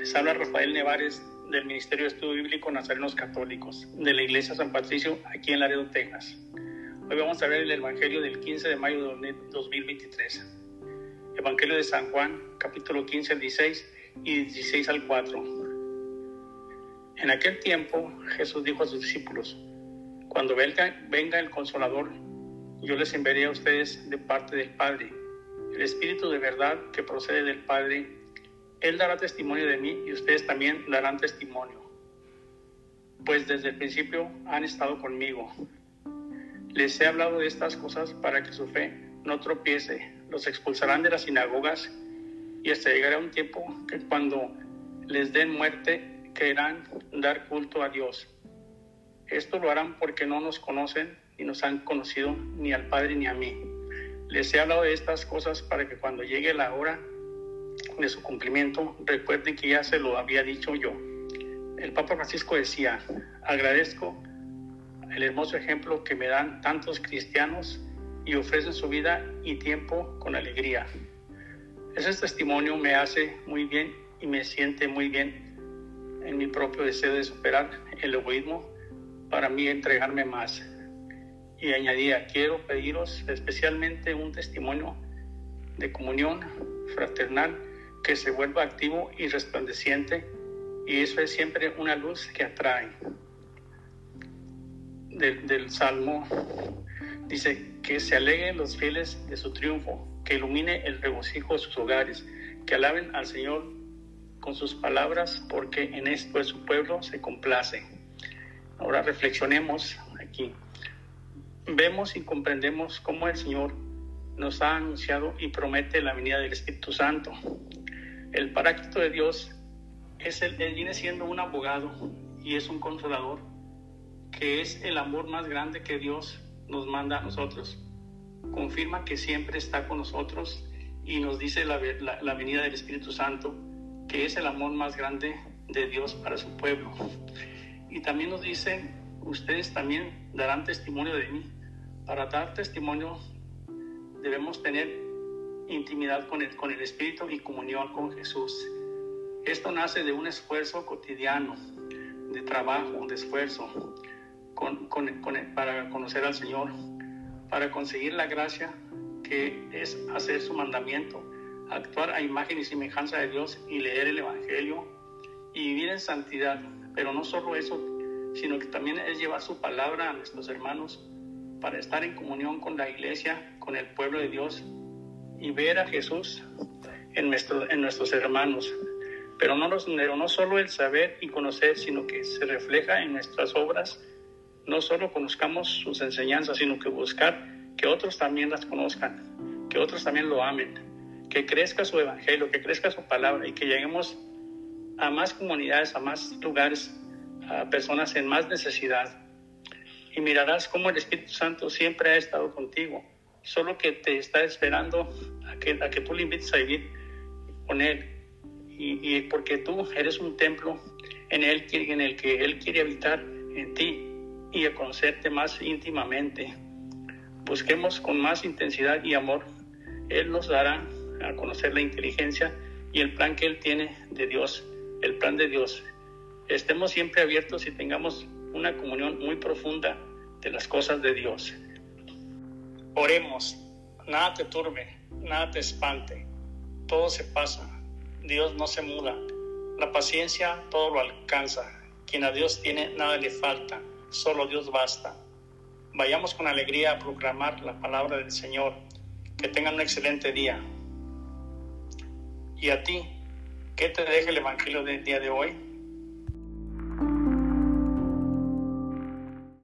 Les habla Rafael Nevares del Ministerio de Estudio Bíblico Nazarenos Católicos de la Iglesia San Patricio aquí en Laredo, Texas. Hoy vamos a ver el Evangelio del 15 de mayo de 2023. Evangelio de San Juan, capítulo 15 al 16 y 16 al 4. En aquel tiempo Jesús dijo a sus discípulos, cuando venga, venga el consolador, yo les enviaré a ustedes de parte del Padre, el Espíritu de verdad que procede del Padre. Él dará testimonio de mí y ustedes también darán testimonio, pues desde el principio han estado conmigo. Les he hablado de estas cosas para que su fe no tropiece. Los expulsarán de las sinagogas y hasta llegará un tiempo que cuando les den muerte querrán dar culto a Dios. Esto lo harán porque no nos conocen y nos han conocido ni al Padre ni a mí. Les he hablado de estas cosas para que cuando llegue la hora de su cumplimiento recuerden que ya se lo había dicho yo. El Papa Francisco decía, agradezco el hermoso ejemplo que me dan tantos cristianos y ofrecen su vida y tiempo con alegría. Ese testimonio me hace muy bien y me siente muy bien en mi propio deseo de superar el egoísmo para mí entregarme más. Y añadía, quiero pediros especialmente un testimonio de comunión fraternal que se vuelva activo y resplandeciente y eso es siempre una luz que atrae del, Salmo dice que se alegren los fieles de su triunfo, que ilumine el regocijo de sus hogares, que alaben al Señor con sus palabras, porque en esto de su pueblo se complace. Ahora reflexionemos aquí. Vemos y comprendemos cómo el Señor nos ha anunciado y promete la venida del Espíritu Santo. El Paráclito de Dios es el, él viene siendo un abogado y es un consolador que es el amor más grande que Dios nos manda a nosotros. Confirma que siempre está con nosotros y nos dice la, venida del Espíritu Santo, que es el amor más grande de Dios para su pueblo. Y también nos dice, ustedes también darán testimonio de mí. Para dar testimonio debemos tener intimidad con el, con el Espíritu y comunión con Jesús. Esto nace de un esfuerzo cotidiano, de trabajo, de esfuerzo, para conocer al Señor, para conseguir la gracia que es hacer su mandamiento, actuar a imagen y semejanza de Dios y leer el Evangelio y vivir en santidad. Pero no solo eso, sino que también es llevar su palabra a nuestros hermanos para estar en comunión con la iglesia, con el pueblo de Dios y ver a Jesús en, nuestro, en nuestros hermanos. Pero no, pero no solo el saber y conocer, sino que se refleja en nuestras obras no solo conozcamos sus enseñanzas, sino que buscar que otros también las conozcan, que otros también lo amen, que crezca su evangelio, que crezca su palabra y que lleguemos a más comunidades, a más lugares, a personas en más necesidad. Y mirarás cómo el Espíritu Santo siempre ha estado contigo, solo que te está esperando a que, a que tú le invites a vivir con Él. Y, porque tú eres un templo en, en el que Él quiere habitar en ti y a conocerte más íntimamente. Busquemos con más intensidad y amor. Él nos dará a conocer la inteligencia y el plan que Él tiene de Dios, el plan de Dios. Estemos siempre abiertos y tengamos una comunión muy profunda de las cosas de Dios. Oremos, nada te turbe, nada te espante, todo se pasa, Dios no se muda, la paciencia todo lo alcanza, quien a Dios tiene nada le falta solo Dios basta. Vayamos con alegría a proclamar la palabra del Señor. Que tengan un excelente día. Y a ti, ¿qué te deja el Evangelio del día de hoy?